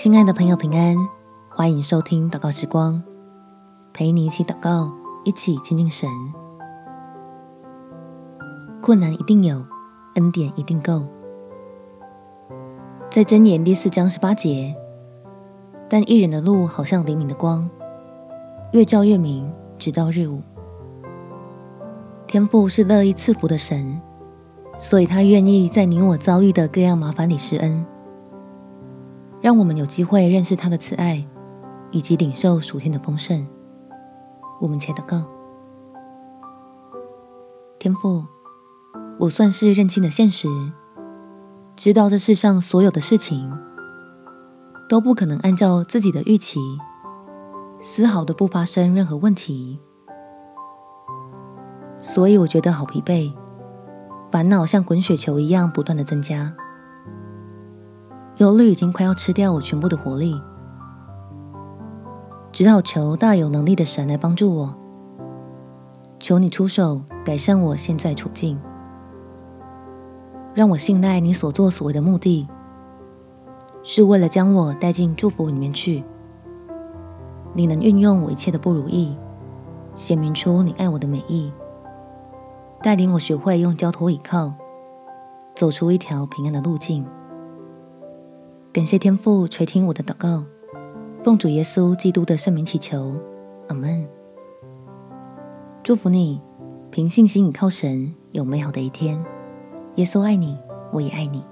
亲爱的朋友，平安！欢迎收听祷告时光，陪你一起祷告，一起亲近神。困难一定有，恩典一定够。在箴言第四章十八节，但义人的路好像黎明的光，越照越明，直到日午。天父是乐意赐福的神，所以他愿意在你我遭遇的各样麻烦里施恩。让我们有机会认识他的慈爱，以及领受属天的丰盛。我们且祷告：天父，我算是认清了现实，知道这世上所有的事情都不可能按照自己的预期，丝毫的不发生任何问题。所以我觉得好疲惫，烦恼像滚雪球一样不断的增加。忧虑已经快要吃掉我全部的活力，只好求大有能力的神来帮助我。求你出手改善我现在处境，让我信赖你所作所为的目的，是为了将我带进祝福里面去。你能运用我一切的不如意，显明出你爱我的美意，带领我学会用交托倚靠，走出一条平安的路径。感谢天父垂听我的祷告，奉主耶稣基督的圣名祈求，阿门。祝福你，凭信心倚靠神，有美好的一天。耶稣爱你，我也爱你。